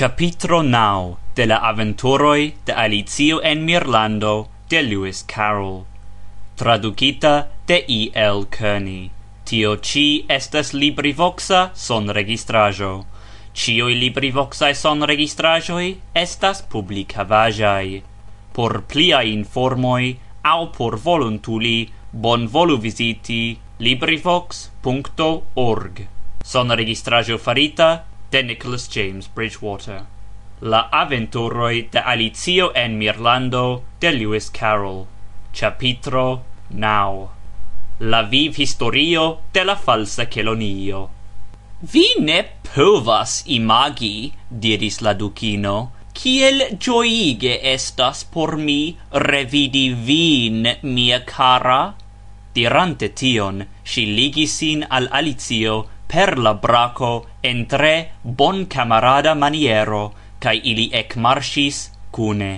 Chapitro now de la aventuroi de Alicio en Mirlando de Lewis Carroll Traducita de E. L. Kearney Tio ci estas LibriVoxa sonregistraĵo. Ĉiuj son registrajoi estas publica vajai Por plia informoi au por volontuli, bonvolu viziti LibriVox.org. Son registrajo farita de Nicholas James Bridgewater La aventuroi de Alicio en Mirlando de Lewis Carroll Chapitro Now. La viv-historio de la falsa kelonio Vi ne povas imagi, diris la Dukino, kiel gioige estas por mi revidi vin, mia cara? Dirante tion, si ligis sin al Alicio, per la braco en tre bon camarada maniero, cae ili ec marsis cune.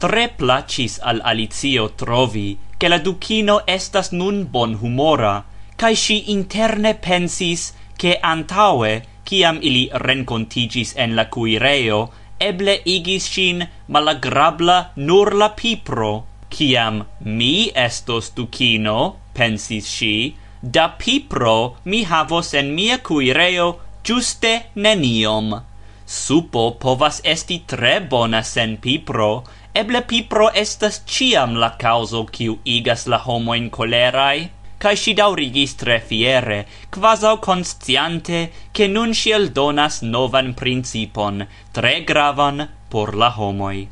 Tre placis al Alicio trovi, che la ducino estas nun bon humora, cae si interne pensis, che antaue, ciam ili rencontigis en la cuireo, eble igis sin malagrabla nur la pipro. Ciam mi estos ducino, pensis si, da pipro mi havos en mia cuireo giuste neniom. Supo povas esti tre bona sen pipro, eble pipro estas ciam la causo kiu igas la homo in colerai, cae si daurigis tre fiere, quasau consciante, che nun si eldonas novan principon, tre gravan por la homoi.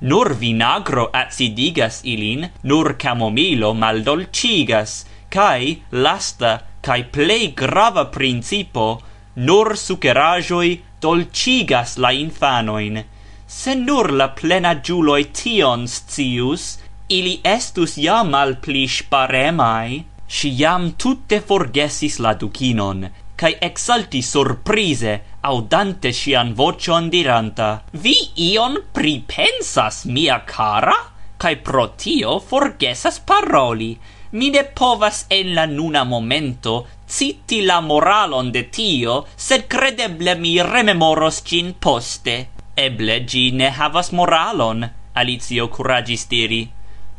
Nur vinagro acidigas ilin, nur camomilo maldolcigas, kai lasta kai plei grava principo nur sukerajoi dolcigas la infanoin. Se nur la plena giuloi tion scius ili estus ja malpli sparemai. Si jam tutte forgesis la dukinon kai exalti surprize audante sian vocion diranta vi ion pripensas mia kara? kai pro tio forgesas paroli. Mi ne povas en la nuna momento citi la moralon de tio, sed credeble mi rememoros gin poste. Eble gi ne havas moralon, Alicio curagis diri.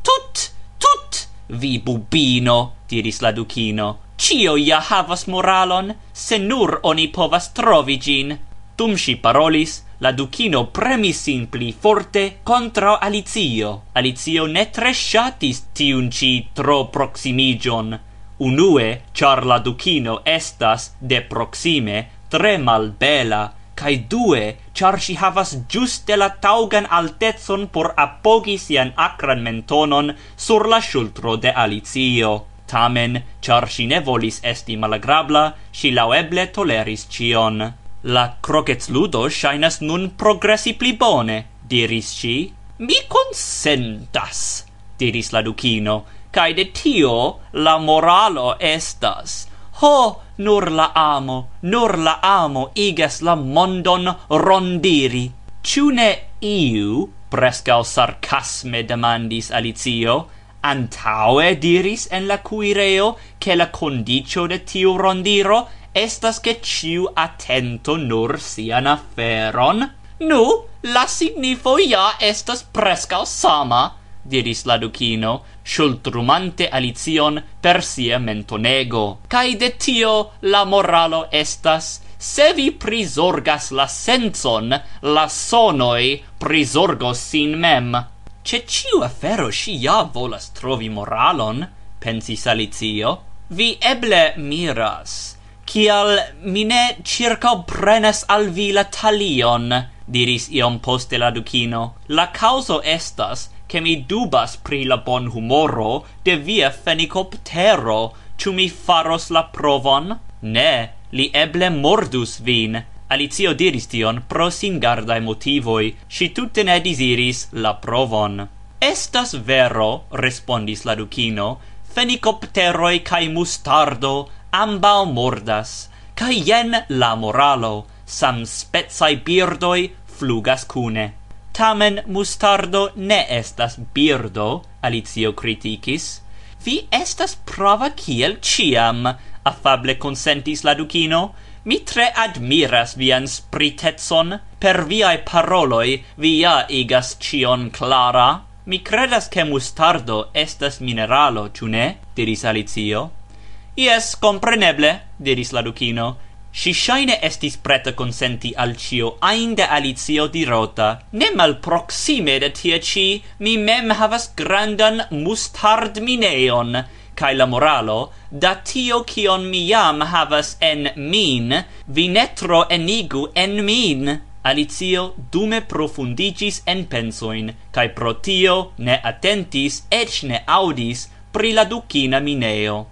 Tut, tut, vi bubino, diris la ducino. Cio ja havas moralon, se nur oni povas trovi gin. Dum si parolis, la ducino premis sin pli forte contra Alicio. Alicio ne tre shatis tiun ci tro proximigion. Unue, char la ducino estas de proxime tre malbela, cae due, char si havas giuste la taugan altezon por apogi sian acran mentonon sur la shultro de Alicio. Tamen, char si ne volis esti malagrabla, si laueble toleris cion. La crocetludo shainas nun progressi pli bone, diris ci. Mi consentas, diris la ducino, cae de tio la moralo estas. Ho, nur la amo, nur la amo igas la mondon rondiri. Ciune ne iu, prescal sarcasme demandis Alicio, antaue diris en la cuireo che la condicio de tiu rondiro estas che ciu attento nur sian aferon. Nu, la signifo ja estas prescau sama, diris la ducino, shultrumante Alicion per sia mentonego. Cai de tio la moralo estas, se vi prisorgas la senson, la sonoi prisorgos sin mem. Ce ciu afero si ja volas trovi moralon, pensis Alicio, vi eble miras, Cial mine circa prenes al vi la talion, diris iom poste la ducino. La causo estas, che mi dubas pri la bon humoro de via fenicoptero, ciu mi faros la provon? Ne, li eble mordus vin. Alicio diris tion pro singardae motivoi, si tutte ne disiris la provon. Estas vero, respondis la ducino, fenicopteroi cae mustardo ambau mordas, ca jen la moralo, sam spezai birdoi flugas cune. Tamen mustardo ne estas birdo, Alicio criticis. Vi estas prava kiel ciam, affable consentis la ducino. Mi tre admiras vian spritetson, per viae paroloi via igas cion clara. Mi credas che mustardo estas mineralo, ciune? diris Alicio. Ies, compreneble, diris la Ducino. Si shaine estis preta consenti al cio ain de Alicio dirota. Ne malproxime de tie ci, mi mem havas grandan mustard mineon, cae la moralo, da tio cion mi jam havas en min, vi netro enigu en min. Alicio dume profundigis en pensoin, cae pro tio ne attentis ec ne audis pri la ducina mineo.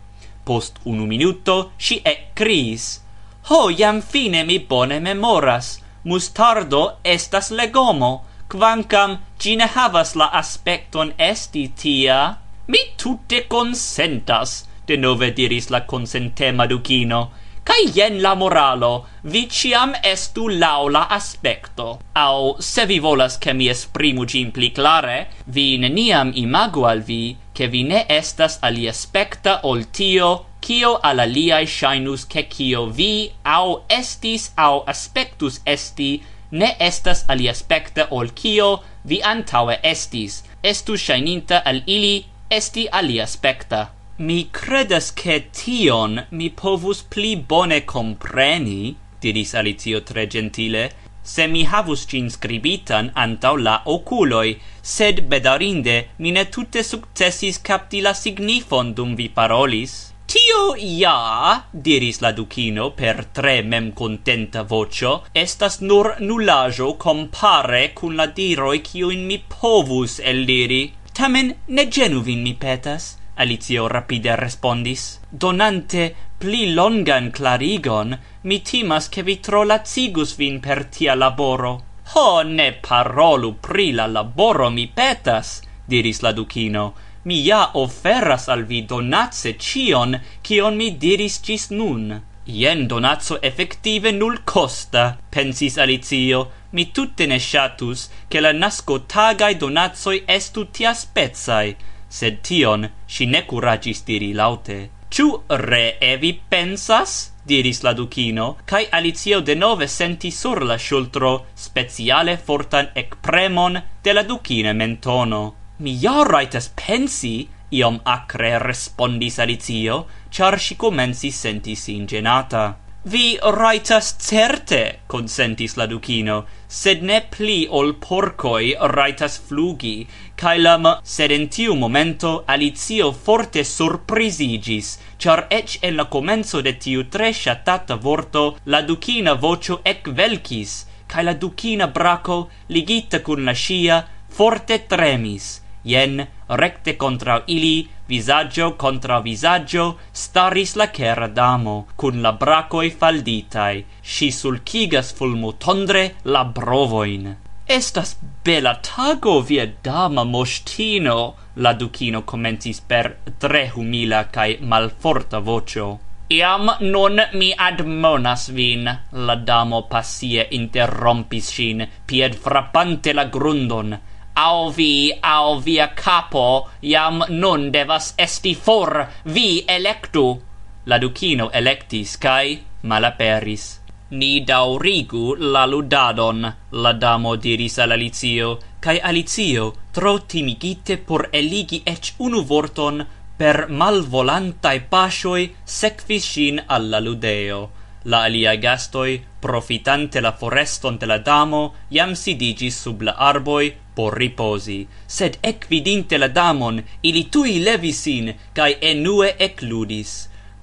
Post unu minuto si e cris Ho, iam fine mi bone memoras. Mustardo estas legomo, quancam gine havas la aspecton esti tia. Mi tutte consentas, de nove diris la consentema ducino. Kai jen la moralo, vi ciam estu laula aspecto. Au, se vi volas che mi esprimu gin pli clare, vi neniam imagu al vi, che vi ne estas aliaspecta ol tio, cio al aliai shinus che cio vi, au estis, au aspectus esti, ne estas aliaspecta ol cio vi antaue estis, estu shininta al ili esti aliaspecta. Mi credas ke tion mi povus pli bone compreni, diris Alicio tre gentile, se mi havus cin scribitan antau la oculoi, sed bedarinde mi ne tutte successis capti la signifon dum vi parolis. Tio ja, diris la ducino per tre mem contenta vocio, estas nur nullajo compare cun la diroi cioin mi povus elliri. Tamen ne genuvin mi petas, Alicio rapide respondis, donante pli longan clarigon, mi timas che vi tro lazigus vin per tia laboro. Ho, ne parolu pri la laboro, mi petas, diris la Ducino, mi ja offeras al vi donatse cion, cion mi diris cis nun. Ien donatso effective nul costa, pensis Alicio, mi tutte ne shatus, che la nasco tagai donatsoi estu tia spezai, sed tion si ne curagis diri laute. Ciu ree vi pensas? diris la ducino, cae Alicio denove senti sur la shultro speciale fortan ekpremon de la ducine mentono. Mi ja raitas pensi, iom acre respondis Alicio, char si comensi senti sin genata. Vi raitas certe, consentis la Ducino, sed ne pli ol porcoi raitas flugi, cae la sed in tiu momento Alicio forte surprisigis, char ec en la comenzo de tiu tre shatata vorto la Ducina vocio ec velcis, cae la Ducina braco, ligita cun la scia, forte tremis, jen, recte contra ili, visaggio contra visaggio staris la chera damo, cun la bracoi falditai, si sulcigas fulmutondre la brovoin. Estas bela tago, via dama mostino, la ducino commentis per tre humila cae malforta vocio. Iam non mi admonas vin, la damo passie interrompis sin, pied frappante la grundon, au vi au via capo iam nun devas esti for vi electu. La ducino electis kai malaperis. Ni daurigu la ludadon la damo diris al alicio kai alicio tro timigite por eligi ec unu vorton per malvolantai pasioi sekvis shin alla ludeo. La alia gastoi profitante la foreston de la damo iam sidigis sub la arboi por riposi, sed ec vidinte la damon, ili tui levis sin, cae enue ecludis.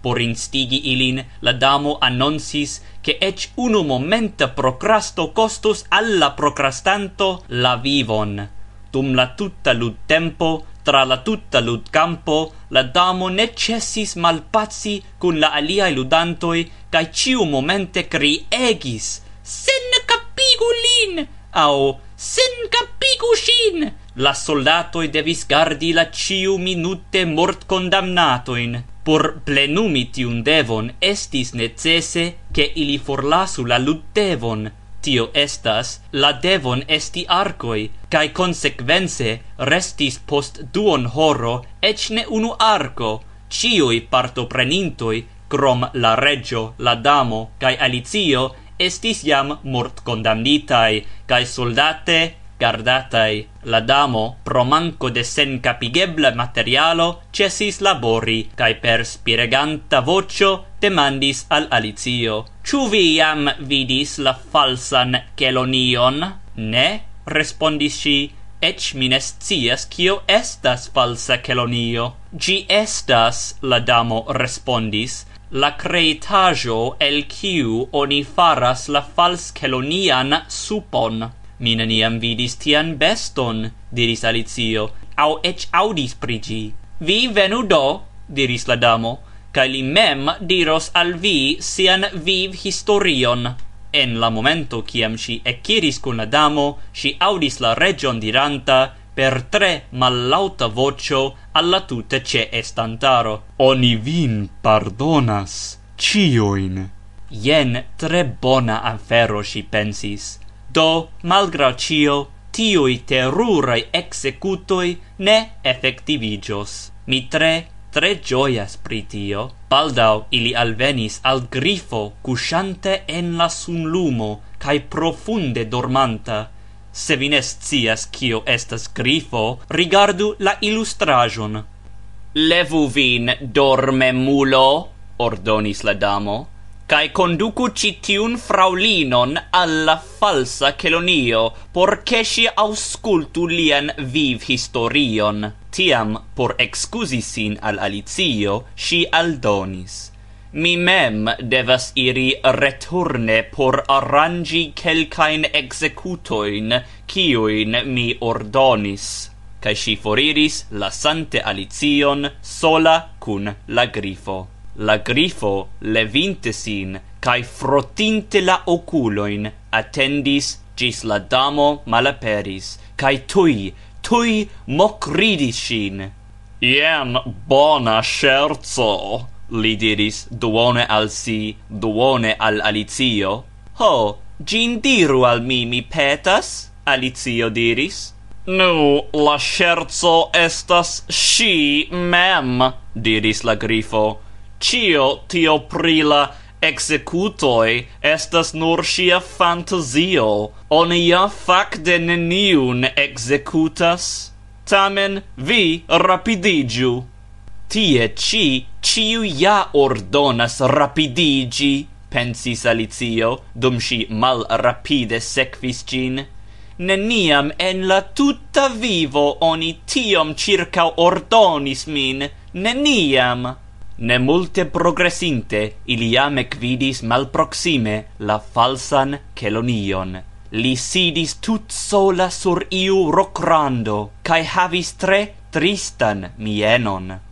Por instigi ilin, la damo annonsis, che ec unu momenta procrasto costus alla procrastanto la vivon. Dum la tutta lud tempo, tra la tutta lud campo, la damo ne cessis cun la aliae ludantoi, cae ciu momente criegis, sen capigu lin, au sen capigu shin! La soldatoi devis gardi la ciu minute mort condamnatoin. Por plenumi tiun devon estis necese che ili forlasu la luttevon, tio estas, la devon esti arcoi, kai consequence restis post duon horo ec ne unu arco, cioi partoprenintoi, crom la regio, la damo, cae Alicio, estis jam mort condamnitai, cae soldate gardatai. La damo, pro manco de sencapigebla materialo, cesis labori, cae per spireganta vocio demandis al Alicio. Ciu vi jam vidis la falsan Kelonion? Ne, respondis si, ec mines cias cio estas falsa Kelonio. Gi estas, la damo respondis, la creitajo el kiu oni faras la falskelonian supon. Mi neniam vidis tian beston, diris Alicio, au ec audis prigi. Vi venu do, diris la damo, kaj li mem diros al vi sian viv historion. En la momento ciam si eciris kun la damo, si audis la region diranta per tre mallauta vocio, alla tute ce estantaro. Oni vin pardonas cioin. Jen tre bona afero, si pensis. Do, malgra cio, tiui terurai executoi ne effectivigios. Mi tre, tre gioias pritio. Baldau ili alvenis al grifo, cusciante en la sun lumo cae profunde dormanta, Se vi ne scias kio estas grifo, rigardu la illustrajon Levu vin, dormemulo, ordonis la damo, kaj konduku ĉi tiun fraŭlinon falsa kelonio, por ke ŝi aŭskultu lian vivhistorion. Tiam, por excusi sin al Alicio, si aldonis. Mi mem devas iri returne por arrangi kelkajn executoin, kiujn mi ordonis. Kaj si foriris, lasante Alicion sola cun la grifo. La grifo, levinte sin, kaj frotinte la oculoin, attendis gis la damo malaperis, kaj tui, tui mocridis sin. Iem bona scherzo! li diris duone al si, duone al Alicio. Ho, gin diru al mi, mi petas, Alicio diris. Nu, la scherzo estas si mem, diris la grifo. Cio tio pri la executoi estas nur sia fantasio. Oni ja facte neniun executas. Tamen vi rapidigiu. Tie ci ciu ja ordonas rapidigi, pensis Alicio, dum si mal rapide sequis gin. Neniam en la tutta vivo oni tiom circa ordonis min, neniam! Ne multe progressinte, ili jam mal proxime la falsan Kelonion. Li sidis tut sola sur iu rocrando, cae havis tre tristan mienon.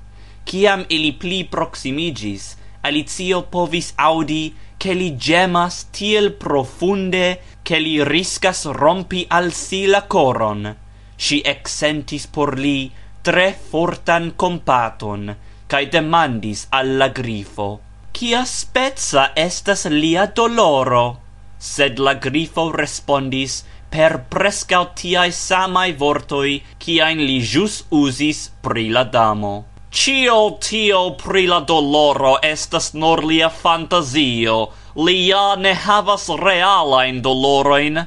Ciam ili pli proximigis, Alicio povis audi che li gemas tiel profunde che li riscas rompi al si la coron. Si exsentis por li tre fortan compaton, cae demandis alla grifo, Cia spezza estas lia doloro? Sed la grifo respondis per prescau tiai samai vortoi ciain li jus usis pri la damo. Cio tio pri la doloro estas nor lia fantazio, li ja ne havas realain doloroin,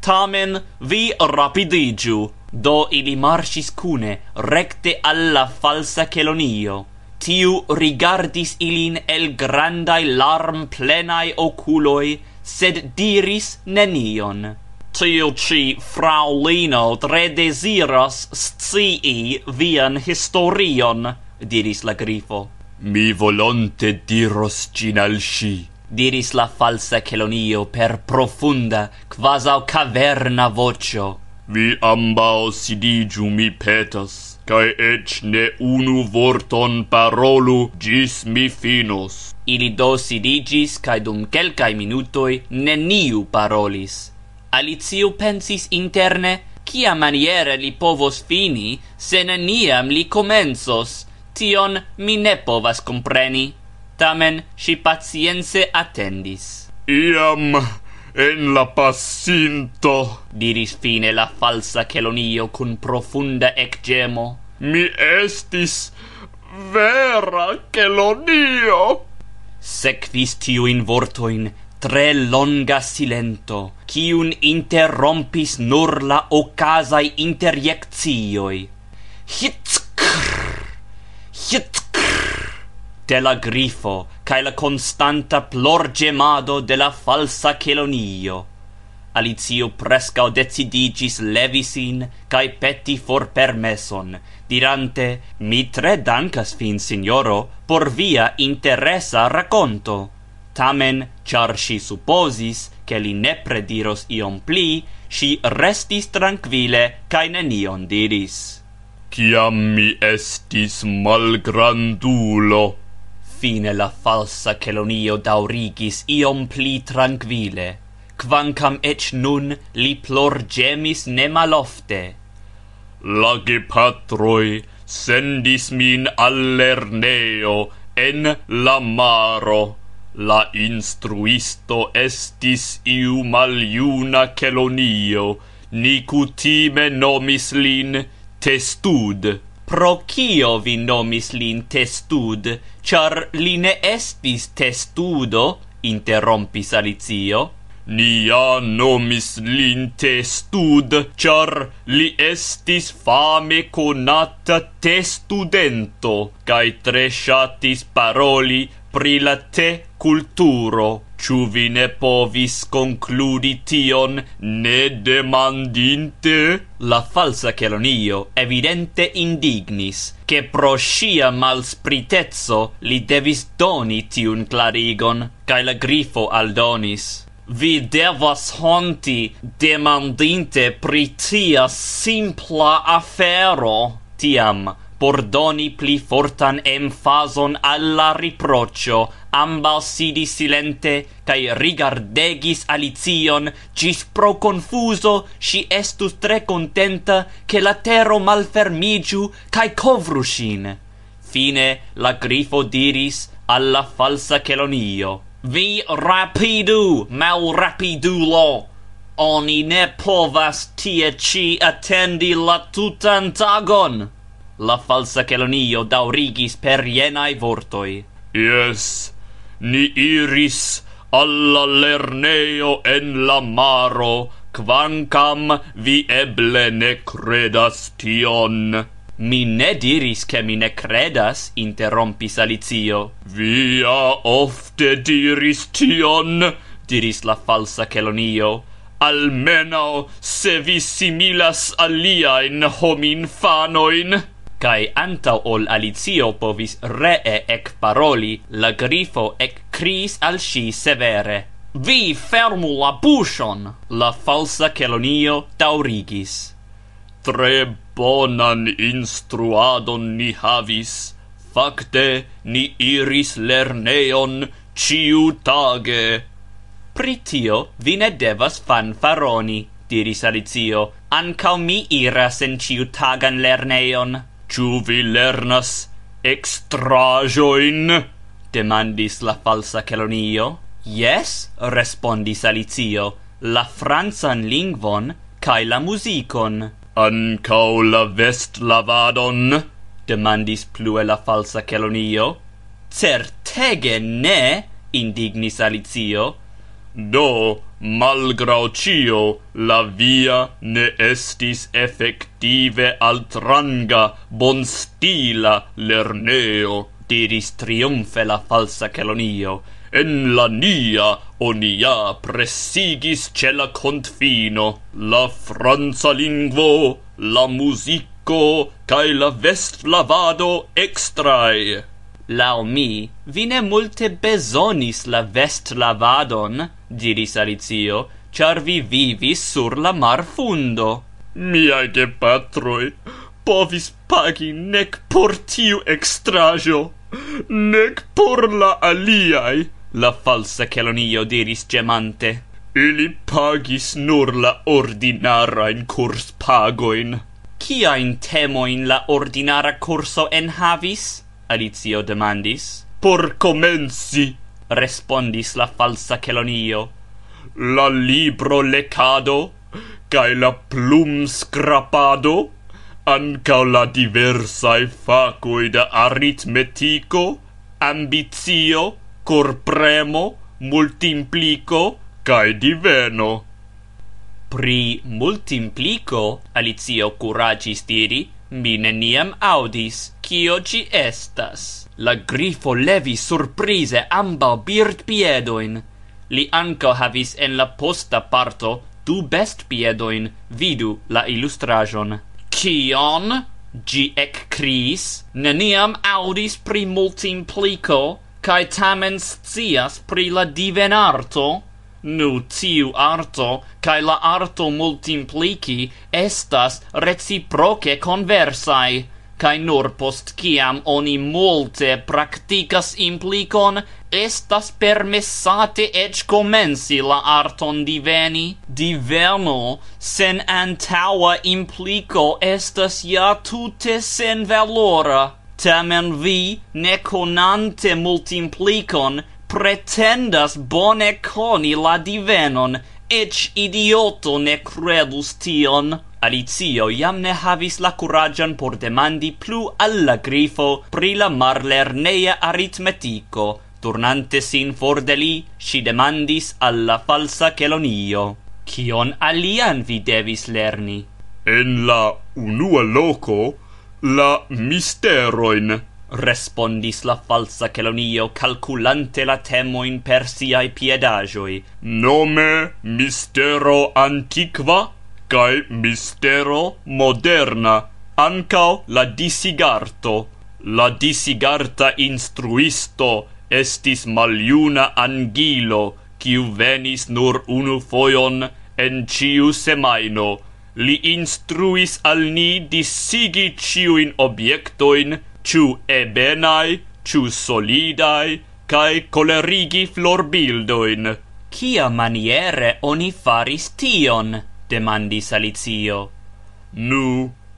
tamen vi rapidigiu. Do ili marcis cune, recte alla falsa Celonio. Tiu rigardis ilin el grandai larm plenai oculoi, sed diris nenion. Tiu ci fraulino tre desiras scii vian historion, diris la grifo. Mi volonte diros cin al sci, diris la falsa Celonio per profunda, quasau caverna vocio. Vi ambao sidigiu mi petas, cae ec ne unu vorton parolu gis mi finos. Ili do sidigis, cae dum quelcae minutoi neniu parolis. Alicio pensis interne, Cia maniere li povos fini, se neniam li comensos, tion mi ne povas compreni. Tamen, si pacience attendis. Iam, en la passinto, diris fine la falsa Celonio cun profunda ecgemo. Mi estis vera Kelonio. Sequis tiu in vortoin tre longa silento, kiun interrompis nur la ocasai interjectioi. Hitz de la grifo cae la constanta plorgemado de la falsa Celonio. Alizio prescao decidigis levisin cae peti for permeson, dirante, mi tre dancas fin, signoro, por via interesa racconto. Tamen, char si supposis, che li ne prediros iom pli, si restis tranquille cae nenion diris ciam mi estis malgrandulo. Fine la falsa Celonio daurigis iom pli tranquille, quancam ec nun li plor gemis ne malofte. La gepatroi sendis min al lerneo en la maro. La instruisto estis iu maliuna Celonio, ni cutime nomis lin testud. Pro kio vi nomis lin testud? Char li ne estis testudo? Interrompis alicio. Ni nomis lin testud, char li estis fame conata testudento, cae tre shatis paroli pri la te culturo. Ciu vi ne povis concludi tion, ne demandinte? La falsa Celonio evidente indignis, che pro scia malspritezzo li devis doni tiun clarigon, cae la grifo aldonis. Vi devas honti demandinte pri tia simpla afero. Tiam, por doni pli fortan emfason alla riprocio, ambau sidi silente, cae rigardegis Alicion, gis pro confuso si estus tre contenta che la tero malfermigiu cae covru shin. Fine la grifo diris alla falsa Celonio, Vi rapidu, mal rapidulo! Oni ne povas tie ci attendi la tutan tagon! La falsa Kelonio daurigis per jenai vortoi. Yes, ni iris alla lerneo en la maro, quancam vi eble ne credas tion. Mi ne diris che mi ne credas, interrompis Alicio. Via ofte diris tion, diris la falsa Celonio. Almeno se vi similas aliaen hominfanoin cae antau ol Alicio povis ree ec paroli, la grifo ec cris al si severe. Vi fermu la bushon! La falsa Celonio taurigis. Tre bonan instruadon ni havis, facte ni iris lerneon ciu tage. Pritio vi ne devas fanfaroni, diris Alicio, ancau mi iras en ciu tagan lerneon Ciu vi lernas extrajoin? demandis la falsa Kelonio. Yes, respondis Alicio, la francan lingvon kai la muzikon. Ancau la vestlavadon? demandis plue la falsa Kelonio. Certege ne, indignis Alicio Do, malgrau cio, la via ne estis effective altranga, bonstila lerneo, diris triumfe la falsa Celonio. En la nia onia presigis ce la confino la franza lingvo, la musico, cae la vest lavado extrae. Lau mi, vi ne multe besonis la vest lavadon, diris Alicio, char vi vivis sur la mar marfundo. Miaj gepatroj povis pagi nec por tiu extrajo, nec por la aliai, la falsa Celonio diris gemante. Ili pagis nur la ordinara in curs pagoin. Cia in temo in la ordinara curso en havis? Alicio demandis. Por comensi, respondis la falsa Kelonio, la libro lecado, cae la plum scrapado, ancao la diversae facoi de aritmetico, ambitio, corpremo, multimplico, cae diveno. Pri multimplico, Alicio curagis diri, mi neniam audis, cio ci estas. La grifo levis surprize ambaŭ birdpiedojn. Li anco havis en la posta parto du bestpiedojn. Vidu la ilustraĵon. Kion? ec cris, Neniam audis pri multimpliko cae tamen scias pri la divenarto. Nu tiu arto cae la arto multimpliki estas reciproke conversai, kai nur post kiam oni multe praktikas implikon estas permessate ec comensi la arton diveni. Diveno sen antaua impliko estas ja tute senvalora. Tamen vi ne konante multimplikon pretendas bone coni la divenon ec idioto ne kredus tion. Alicio jam ne havis la kuraĝon por demandi plu al la Grifo pri la marlerneja aritmetiko, turnante sin for de li, ŝi demandis al la falsa Kelonio: "Kion alian vi devis lerni?" En la unua loko la misterojn respondis la falsa Kelonio, calculante la temoin per siai piedagioi. Nome mistero antiqua? kaj mistero moderna ancao la disigarto la disigarta instruisto estis maliuna angilo quiu venis nur unu foion en ciu semaino li instruis al ni disigi ciuin objectoin, ciu ebenai, ciu solidai, cae colerigi florbildoin. Cia maniere oni faris tion? demandis Alicio. Nu,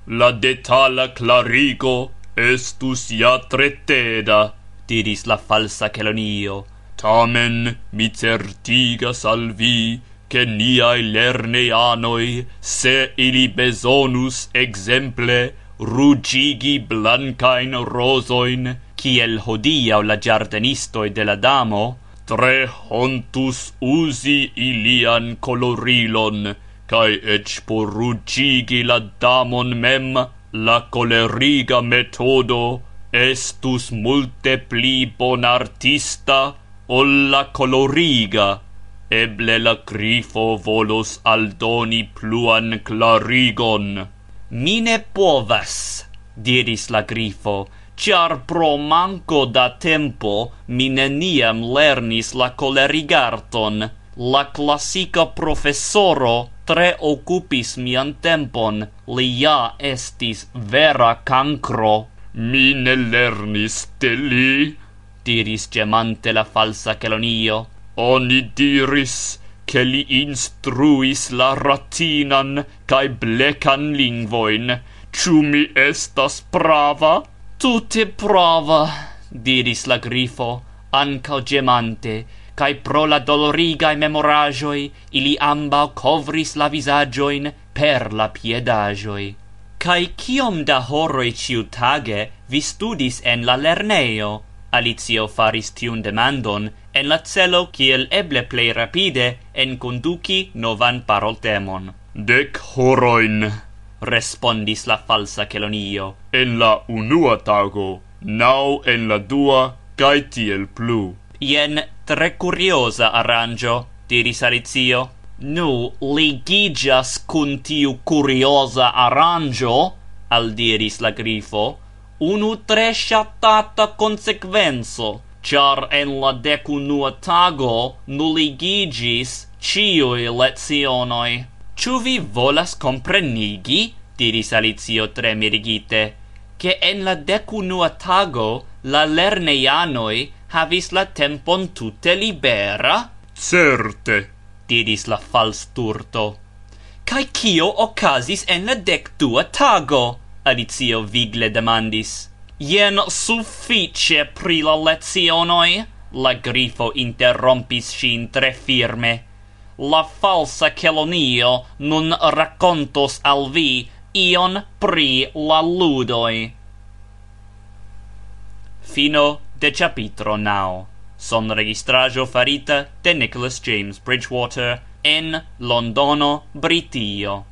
la detala clarigo estus ja tre teda, diris la falsa Celonio. Tamen mi certigas al vi, che niai lerneanoi, se ili besonus exemple, rugigi blancain rosoin, kiel hodiau la giardenistoi de la damo, tre hontus usi ilian colorilon, cae ec por rugigi la damon mem, la coleriga metodo estus multe pli bonartista ol la coloriga, eble la grifo volos aldoni pluan clarigon. Mi ne povas, diris la grifo, char pro manco da tempo mi neniam lernis la colerigarton, La classica professoro tre occupis mian tempon, li ja estis vera cancro. Mi ne lernis de li, diris gemante la falsa Celonio. Oni diris, che li instruis la ratinan cae blecan lingvoin. Ciu mi estas prava? Tutte prava, diris la grifo, ancao gemante, cae pro la dolorigae memorajoi ili ambau covris la visagioin per la piedagioi. Cae ciom da horoi ciutage vi studis en la lerneo? Alicio faris tiun demandon en la celo kiel eble plei rapide en conduci novan paroltemon. Dec horoin, respondis la falsa Celonio, en la unua tago, nau en la dua, cae tiel plu. Ien tre curiosa arrangio, diris Alicio. Nu, ligigas cun tiu curiosa arrangio, al diris la Grifo, unu tre shatata konsekvenco, char en la decunua tago nuligigis ciui lezionoi. Ciu vi volas comprenigi, diris Alicio tre mirigite, che en la decunua tago la lerneianoi havis la tempon tute libera? Certe, diris la falsturto. Kaj kio okazis en la dekdua tago? Alicio vigle demandis. Jen suffice pri la lezionoi, la grifo interrompis sin tre firme. La falsa Kelonio nun racontos al vi ion pri la ludoi. Fino de capitro nao. Son registrajo farita de Nicholas James Bridgewater en Londono, Britio.